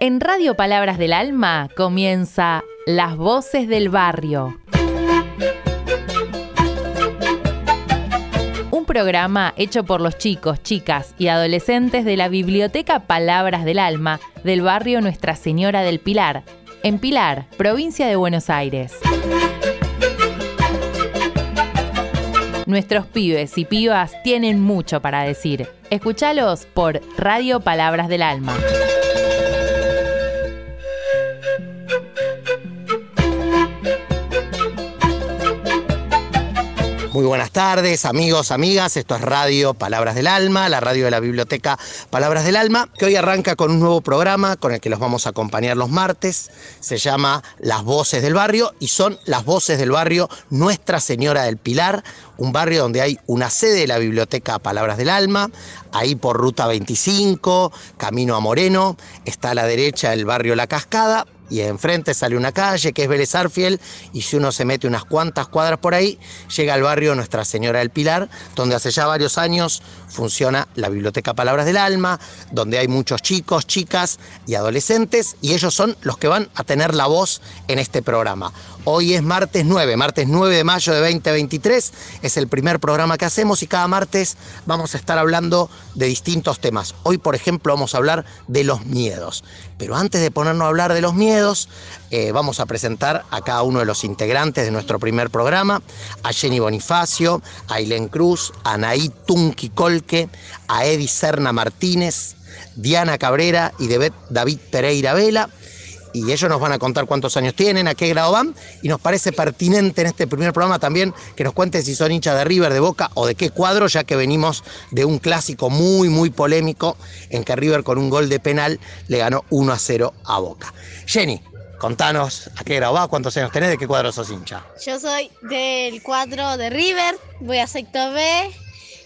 En Radio Palabras del Alma comienza Las Voces del Barrio. Un programa hecho por los chicos, chicas y adolescentes de la Biblioteca Palabras del Alma del barrio Nuestra Señora del Pilar, en Pilar, provincia de Buenos Aires. Nuestros pibes y pibas tienen mucho para decir. Escúchalos por Radio Palabras del Alma. Muy buenas tardes, amigos, amigas. Esto es Radio Palabras del Alma, la radio de la biblioteca Palabras del Alma, que hoy arranca con un nuevo programa con el que los vamos a acompañar los martes. Se llama Las Voces del Barrio y son las voces del barrio Nuestra Señora del Pilar, un barrio donde hay una sede de la biblioteca Palabras del Alma, ahí por Ruta 25, camino a Moreno, está a la derecha el barrio La Cascada, y enfrente sale una calle que es Vélez Arfiel y si uno se mete unas cuantas cuadras por ahí, llega al barrio Nuestra Señora del Pilar, donde hace ya varios años funciona la Biblioteca Palabras del Alma, donde hay muchos chicos, chicas y adolescentes y ellos son los que van a tener la voz en este programa. Hoy es martes 9, martes 9 de mayo de 2023, es el primer programa que hacemos y cada martes vamos a estar hablando de distintos temas. Hoy, por ejemplo, vamos a hablar de los miedos. Pero antes de ponernos a hablar de los miedos, eh, vamos a presentar a cada uno de los integrantes de nuestro primer programa, a Jenny Bonifacio, a Ailén Cruz, a Anaí Tunki Colque, a Edi Serna Martínez, Diana Cabrera y David Pereira Vela y ellos nos van a contar cuántos años tienen, a qué grado van, y nos parece pertinente en este primer programa también que nos cuenten si son hinchas de River, de Boca o de qué cuadro, ya que venimos de un clásico muy, muy polémico en que River con un gol de penal le ganó 1 a 0 a Boca. Jenny, contanos a qué grado vas, cuántos años tenés, de qué cuadro sos hincha. Yo soy del cuadro de River, voy a sector B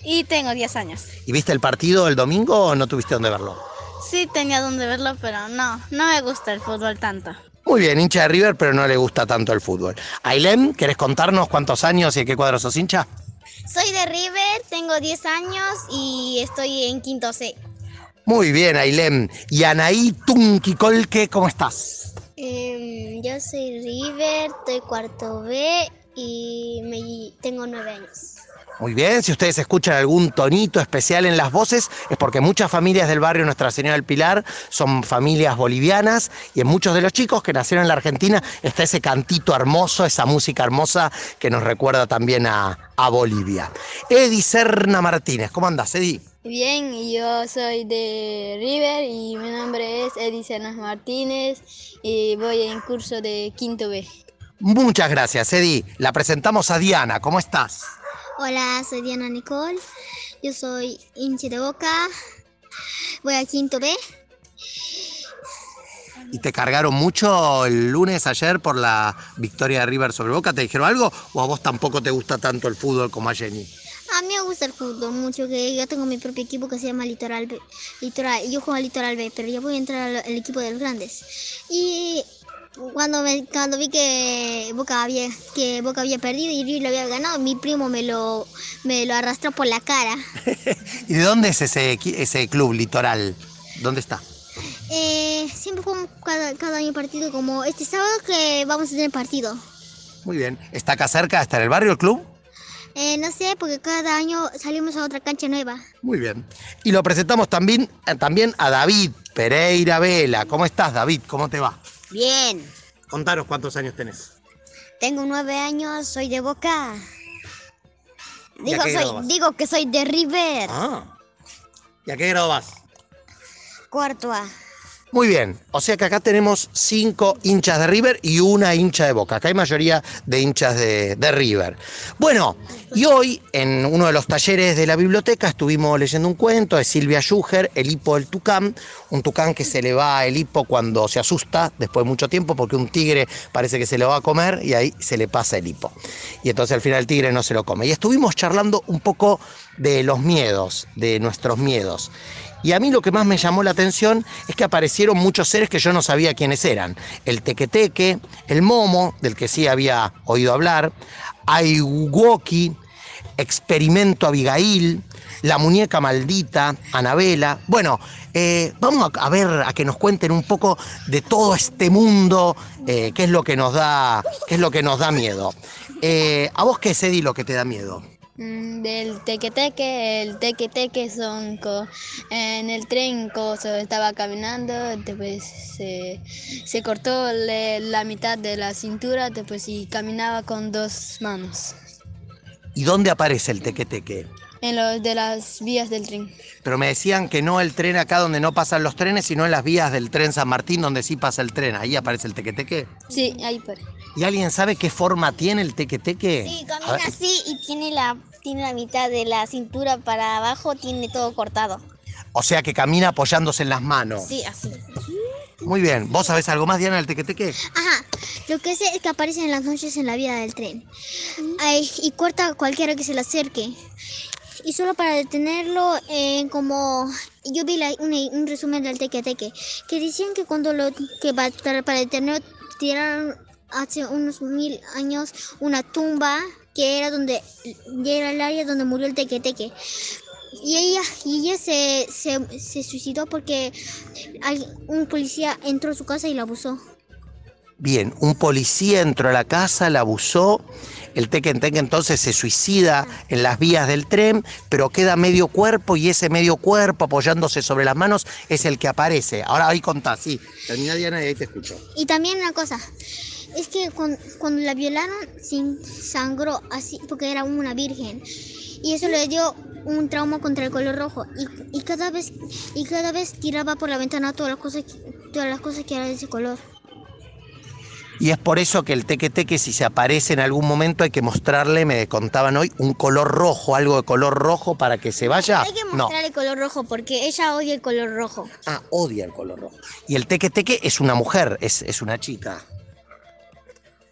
y tengo 10 años. ¿Y viste el partido el domingo o no tuviste dónde verlo? Sí, tenía donde verlo, pero no, no me gusta el fútbol tanto. Muy bien, hincha de River, pero no le gusta tanto el fútbol. Ailem, ¿querés contarnos cuántos años y de qué cuadro sos hincha? Soy de River, tengo 10 años y estoy en quinto C. Muy bien, Ailem. Y Anaí Tunquicolque, ¿cómo estás? Em, yo soy River, estoy cuarto B y me, tengo 9 años. Muy bien, si ustedes escuchan algún tonito especial en las voces, es porque muchas familias del barrio Nuestra Señora del Pilar son familias bolivianas y en muchos de los chicos que nacieron en la Argentina está ese cantito hermoso, esa música hermosa que nos recuerda también a, Bolivia. Edi Serna Martínez, ¿cómo andás, Edi? Bien, yo soy de River y mi nombre es Edi Serna Martínez y voy en curso de quinto B. Muchas gracias, Edi. La presentamos a Diana, ¿cómo estás? Hola, soy Diana Nicole. Yo soy hincha de boca. Voy a quinto B. ¿Y te cargaron mucho el lunes ayer por la victoria de River sobre Boca? ¿Te dijeron algo? ¿O a vos tampoco te gusta tanto el fútbol como a Jenny? A mí me gusta el fútbol mucho, que yo tengo mi propio equipo que se llama Litoral B. Litoral, yo juego a Litoral B, pero yo voy a entrar al equipo de los grandes. Y cuando, me, cuando vi que Boca había que Boca había perdido y River lo había ganado, mi primo me lo, me lo arrastró por la cara. ¿Y de dónde es ese, ese club litoral? ¿Dónde está? Eh, siempre jugamos cada, cada, año partido, como este sábado que vamos a tener partido. Muy bien. ¿Está acá cerca? ¿Está en el barrio el club? Eh, no sé, porque cada año salimos a otra cancha nueva. Muy bien. Y lo presentamos también, eh, también a David Pereira Vela. ¿Cómo estás, David? ¿Cómo te va? Bien. Contanos cuántos años tenés. Tengo nueve años, soy de Boca. Digo, soy, digo que soy de River. Ah. ¿Y a qué grado vas? Cuarto A. Muy bien, o sea que acá tenemos cinco hinchas de River y una hincha de Boca. Acá hay mayoría de hinchas de, River. Bueno, y hoy en uno de los talleres de la biblioteca estuvimos leyendo un cuento de Silvia Schuger, El hipo del tucán, un tucán que se le va el hipo cuando se asusta después de mucho tiempo porque un tigre parece que se lo va a comer y ahí se le pasa el hipo. Y entonces al final el tigre no se lo come. Y estuvimos charlando un poco de los miedos, de nuestros miedos. Y a mí lo que más me llamó la atención es que aparecieron muchos seres que yo no sabía quiénes eran. El tequeteque, el momo, del que sí había oído hablar, Aiwoki, Experimento Abigail, La muñeca maldita, Anabela. Bueno, eh, vamos a, ver, a que nos cuenten un poco de todo este mundo, eh, qué es lo que nos da, qué es lo que nos da miedo. Eh, ¿A vos qué Eddie, lo que te da miedo? Mm, del teque-teque, el teque-teque son en el tren se estaba caminando, después se, cortó la mitad de la cintura, después y caminaba con dos manos. ¿Y dónde aparece el teque-teque? En los de las vías del tren. Pero me decían que no el tren acá donde no pasan los trenes, sino en las vías del tren San Martín donde sí pasa el tren. ¿Ahí aparece el teque-teque? Sí, ahí aparece. ¿Y alguien sabe qué forma tiene el teque-teque? Sí, camina así y tiene la, tiene la mitad de la cintura para abajo, tiene todo cortado. O sea que camina apoyándose en las manos. Sí, así. Muy bien. ¿Vos sabés algo más, Diana, del teque-teque? Ajá. Lo que sé es que aparece en las noches en la vía del tren. y corta a cualquiera que se le acerque. Y solo para detenerlo, eh, como yo vi un, resumen del teque-teque, que decían que cuando lo que para, para detenerlo tiraron hace unos mil años una tumba que era donde era el área donde murió el teque teque y ella y ella se, se, suicidó porque un policía entró a su casa y la abusó. Bien un policía entró a la casa la abusó el Tekken Tekken entonces se suicida en las vías del tren, pero queda medio cuerpo y ese medio cuerpo apoyándose sobre las manos es el que aparece. Ahora ahí contás, sí. Termina Diana y ahí te escucho. Y también una cosa, es que cuando, la violaron sin sangró así porque era una virgen y eso le dio un trauma contra el color rojo y, cada vez y cada vez tiraba por la ventana todas las cosas todas las cosas que eran de ese color. Y es por eso que el teque teque, si se aparece en algún momento, hay que mostrarle, me contaban hoy, un color rojo, algo de color rojo para que se vaya. Hay que mostrarle el color rojo porque ella odia el color rojo. Ah, odia el color rojo. Y el teque teque es una mujer, es, es una chica.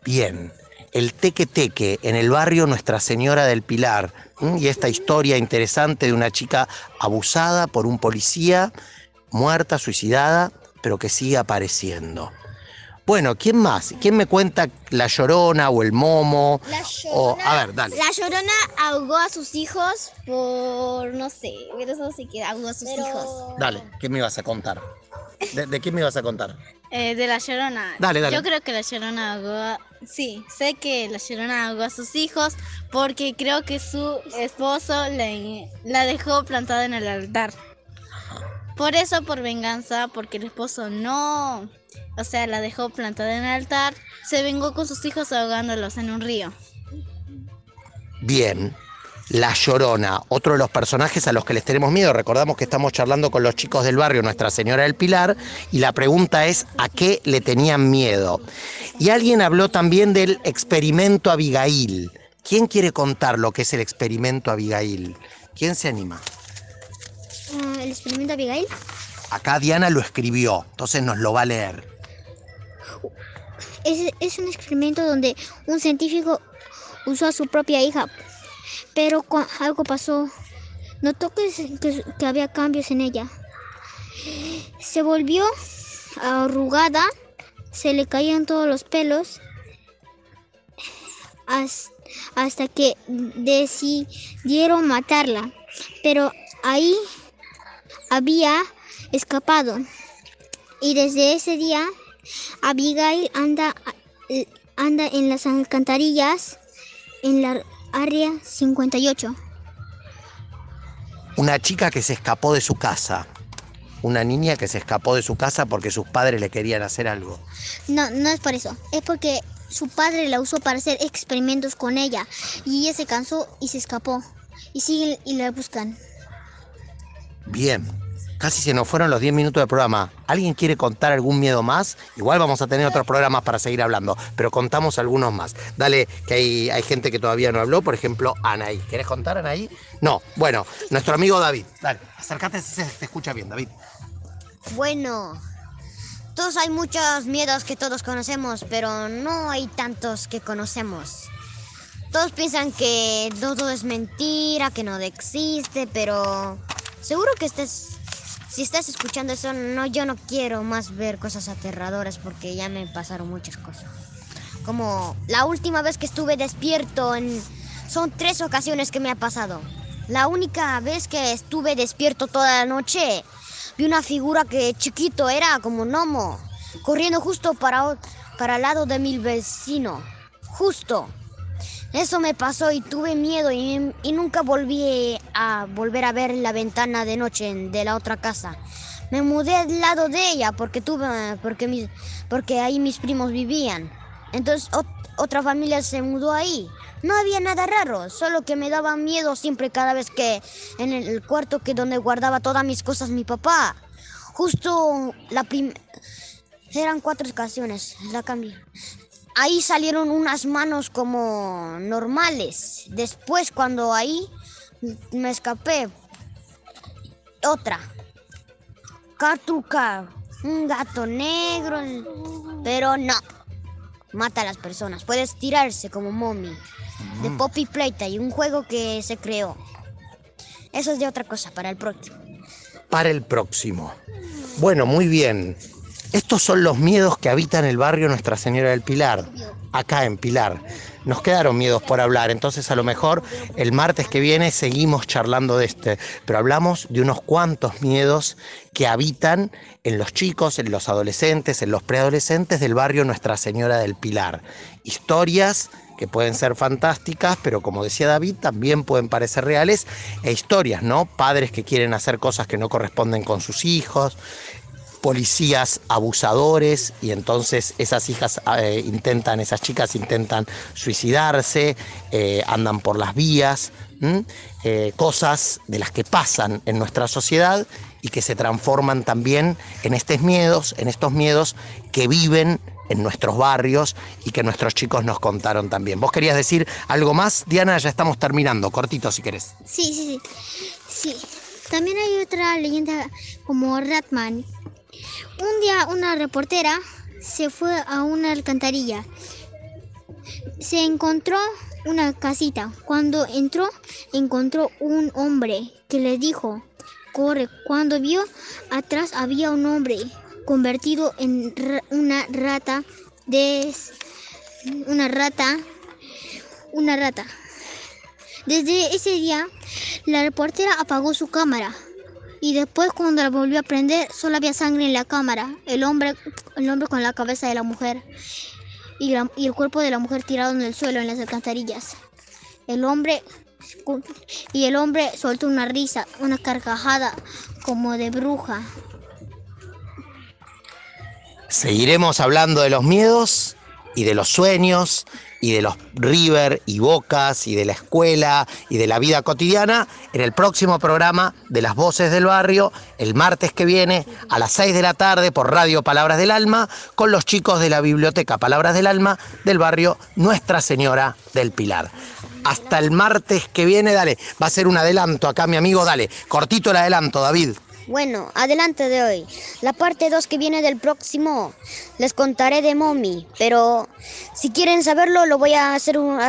Bien, el Teque Teque en el barrio Nuestra Señora del Pilar y esta historia interesante de una chica abusada por un policía, muerta, suicidada, pero que sigue apareciendo. Bueno, ¿quién más? ¿Quién me cuenta La Llorona o el Momo? La Llorona, a ver, dale. La Llorona ahogó a sus hijos por, no sé, pero eso sí que ahogó a sus hijos. Dale, ¿qué me ibas a contar? ¿De, de qué me ibas a contar? Eh, de la Llorona. Dale, dale. Yo creo que la Llorona ahogó. Sí, sé que la Llorona ahogó a sus hijos porque creo que su esposo la dejó plantada en el altar. Por eso, por venganza, porque el esposo no. O sea, la dejó plantada en el altar, se vengó con sus hijos ahogándolos en un río. Bien. La Llorona, otro de los personajes a los que les tenemos miedo. Recordamos que estamos charlando con los chicos del barrio Nuestra Señora del Pilar y la pregunta es ¿a qué le tenían miedo? Y alguien habló también del experimento Abigail. ¿Quién quiere contar lo que es el experimento Abigail? ¿Quién se anima? Ah, ¿El experimento Abigail? Acá Diana lo escribió, entonces nos lo va a leer. Es, es un experimento donde un científico usó a su propia hija pero algo pasó. Notó que, que, había cambios en ella. Se volvió arrugada, se le caían todos los pelos, hasta que decidieron matarla. Pero ahí había escapado. Y desde ese día, Abigail anda, anda en las alcantarillas, en la Área 58. Una chica que se escapó de su casa. Una niña que se escapó de su casa porque sus padres le querían hacer algo. No, no es por eso. Es porque su padre la usó para hacer experimentos con ella. Y ella se cansó y se escapó. Y siguen y la buscan. Bien. Casi se nos fueron los 10 minutos del programa. ¿Alguien quiere contar algún miedo más? Igual vamos a tener otros programas para seguir hablando, pero contamos algunos más. Dale, que hay, hay gente que todavía no habló, por ejemplo, Anaí. ¿Quieres contar, Anaí? No, bueno, nuestro amigo David. Dale, acércate, se te escucha bien, David. Bueno, todos hay muchos miedos que todos conocemos, pero no hay tantos que conocemos. Todos piensan que todo es mentira, que no existe, pero seguro que estés si estás escuchando eso, no, yo no quiero más ver cosas aterradoras porque ya me pasaron muchas cosas. Como la última vez que estuve despierto, son tres ocasiones que me ha pasado. La única vez que estuve despierto toda la noche, vi una figura que chiquito era como gnomo, corriendo justo para, para el lado de mi vecino. Justo. Eso me pasó y tuve miedo y, nunca volví a volver a ver la ventana de noche de la otra casa. Me mudé al lado de ella porque tuve porque mis, porque ahí mis primos vivían. Entonces ot, otra familia se mudó ahí. No había nada raro, solo que me daba miedo siempre cada vez que en el cuarto que donde guardaba todas mis cosas mi papá. Justo la primera eran cuatro ocasiones, la cambié ahí salieron unas manos como normales. Después cuando ahí me escapé, otra. Cartuca, un gato negro, pero no. Mata a las personas. Puedes tirarse como mommy. De Poppy Playtime, un juego que se creó. Eso es de otra cosa, para el próximo. Para el próximo. Bueno, muy bien. Estos son los miedos que habitan el barrio Nuestra Señora del Pilar, acá en Pilar. Nos quedaron miedos por hablar, entonces a lo mejor el martes que viene seguimos charlando de este, pero hablamos de unos cuantos miedos que habitan en los chicos, en los adolescentes, en los preadolescentes del barrio Nuestra Señora del Pilar. Historias que pueden ser fantásticas, pero como decía David, también pueden parecer reales, e historias, ¿no? Padres que quieren hacer cosas que no corresponden con sus hijos, policías abusadores y entonces esas hijas eh, intentan, esas chicas intentan suicidarse, eh, andan por las vías, eh, cosas de las que pasan en nuestra sociedad y que se transforman también en estos miedos, en estos miedos que viven en nuestros barrios y que nuestros chicos nos contaron también. ¿Vos querías decir algo más? Diana, ya estamos terminando, cortito si querés. Sí, sí, sí. Sí. También hay otra leyenda como Ratman, un día una reportera se fue a una alcantarilla. Se encontró una casita. Cuando entró, encontró un hombre que le dijo, corre. Cuando vio atrás había un hombre convertido en una rata de una rata una rata. Desde ese día, la reportera apagó su cámara y después cuando la volvió a prender solo había sangre en la cámara, el hombre, el hombre con la cabeza de la mujer y, el cuerpo de la mujer tirado en el suelo en las alcantarillas. El hombre y el hombre soltó una risa, una carcajada como de bruja. Seguiremos hablando de los miedos y de los sueños y de los River y Bocas y de la escuela y de la vida cotidiana en el próximo programa de Las Voces del Barrio, el martes que viene a las 6 de la tarde por Radio Palabras del Alma, con los chicos de la Biblioteca Palabras del Alma del barrio Nuestra Señora del Pilar. Hasta el martes que viene, dale, va a ser un adelanto acá, mi amigo, dale, cortito el adelanto, David. Bueno, adelante de hoy. La parte 2 que viene del próximo les contaré de Mommy, pero si quieren saberlo lo voy a hacer un,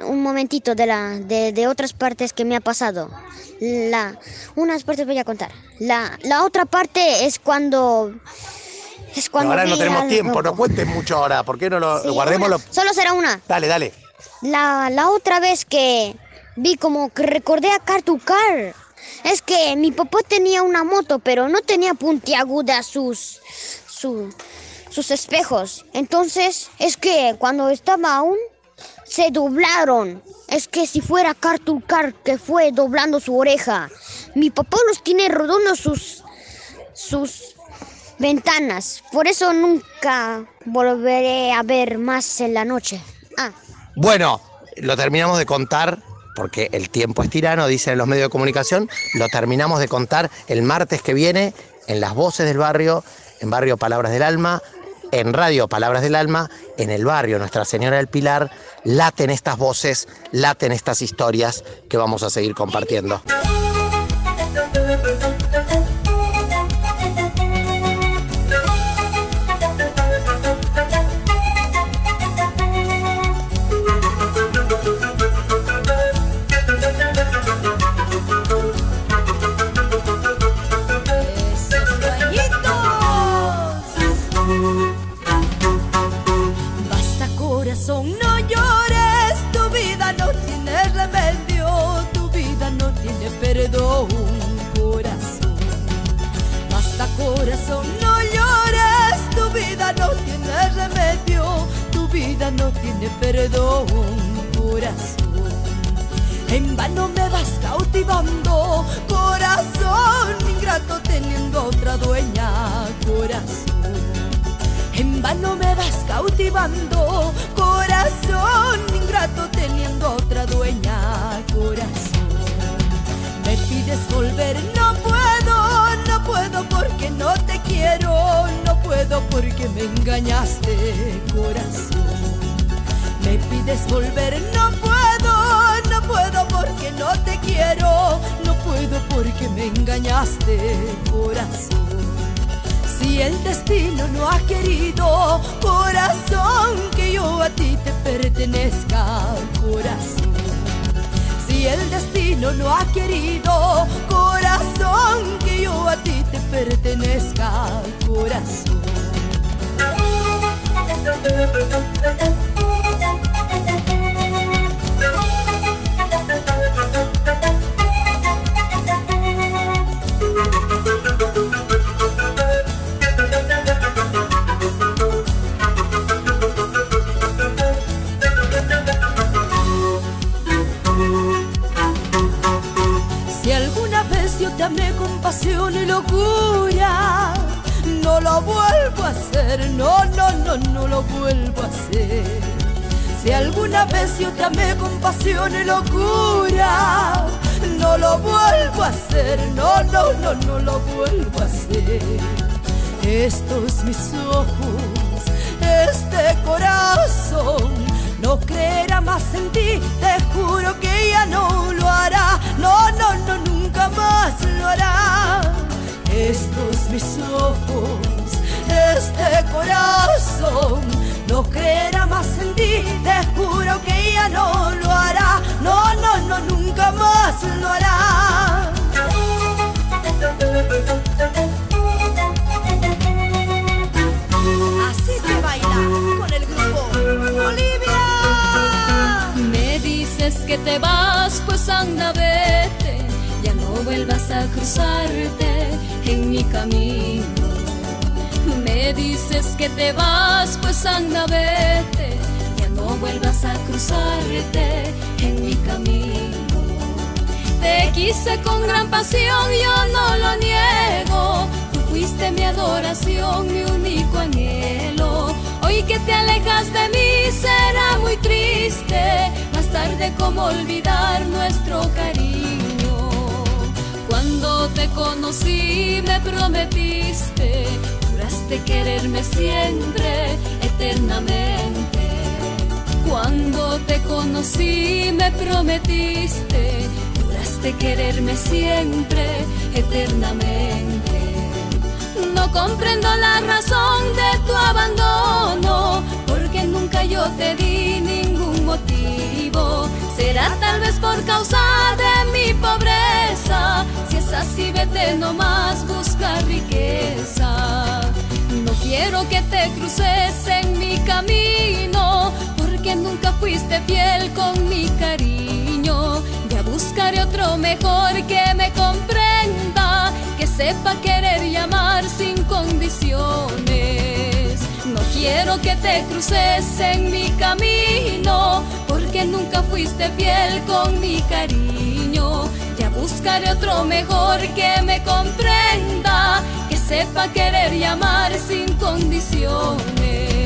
un momentito de, la, de, de, otras partes que me ha pasado. La, unas partes voy a contar. La, la otra parte es cuando... Es cuando ahora no tenemos tiempo, no cuentes mucho ahora, ¿por qué no lo sí, guardemos? Lo... Solo será una. Dale, dale. La, la otra vez que vi como que recordé a Car to Car. Es que mi papá tenía una moto, pero no tenía puntiagudas sus, sus, sus espejos. Entonces, es que cuando estaba aún, se doblaron. Es que si fuera Cartoon Car que fue doblando su oreja. Mi papá los tiene redondos sus, sus ventanas. Por eso nunca volveré a ver más en la noche. Ah. Bueno, lo terminamos de contar porque el tiempo es tirano, dicen los medios de comunicación, lo terminamos de contar el martes que viene en las voces del barrio, en Barrio Palabras del Alma, en Radio Palabras del Alma, en el barrio Nuestra Señora del Pilar, laten estas voces, laten estas historias que vamos a seguir compartiendo. En vano me vas cautivando, corazón ingrato teniendo otra dueña, corazón. En vano me vas cautivando, corazón ingrato teniendo otra dueña, corazón. Me pides volver, no puedo, no puedo porque no te quiero, no puedo porque me engañaste, corazón. Me pides volver, no puedo, puedo porque no te quiero, no puedo porque me engañaste, corazón. Si el destino no ha querido, corazón, que yo a ti te pertenezca, corazón. Si el destino no ha querido, corazón, que yo a ti te pertenezca, corazón. Pasión y locura, no lo vuelvo a hacer, no, no, no, no lo vuelvo a hacer. Si alguna vez yo te amé con pasión y locura, no lo vuelvo a hacer, no, no, no, no lo vuelvo a hacer. Estos mis ojos, este corazón, no creerá más en ti, te juro que ya no lo hará, no, no, no, nunca más mis ojos, este corazón, no creerá más en ti, te juro que ya no lo hará, no, no, no, nunca más lo hará. Así se baila con el grupo Olivia. Me dices que te vas, pues anda. No vuelvas a cruzarte en mi camino. Me dices que te vas, pues anda, vete. Ya no vuelvas a cruzarte en mi camino. Te quise con gran pasión, yo no lo niego. Tú fuiste mi adoración, mi único anhelo. Hoy que te alejas de mí será muy triste. Más tarde, como olvidar nuestro cariño. Cuando te conocí, me prometiste, juraste quererme siempre, eternamente. Cuando te conocí, me prometiste, juraste quererme siempre, eternamente. No comprendo la razón de tu abandono, porque nunca yo te di ningún motivo. Será tal vez por causa de mi pobreza. Si es así, vete nomás, busca riqueza. No quiero que te cruces en mi camino, porque nunca fuiste fiel con mi cariño. Ya buscaré otro mejor que me comprenda, que sepa querer y amar sin condiciones. No quiero que te cruces en mi camino, nunca fuiste fiel con mi cariño. Ya buscaré otro mejor que me comprenda, que sepa querer y amar sin condiciones.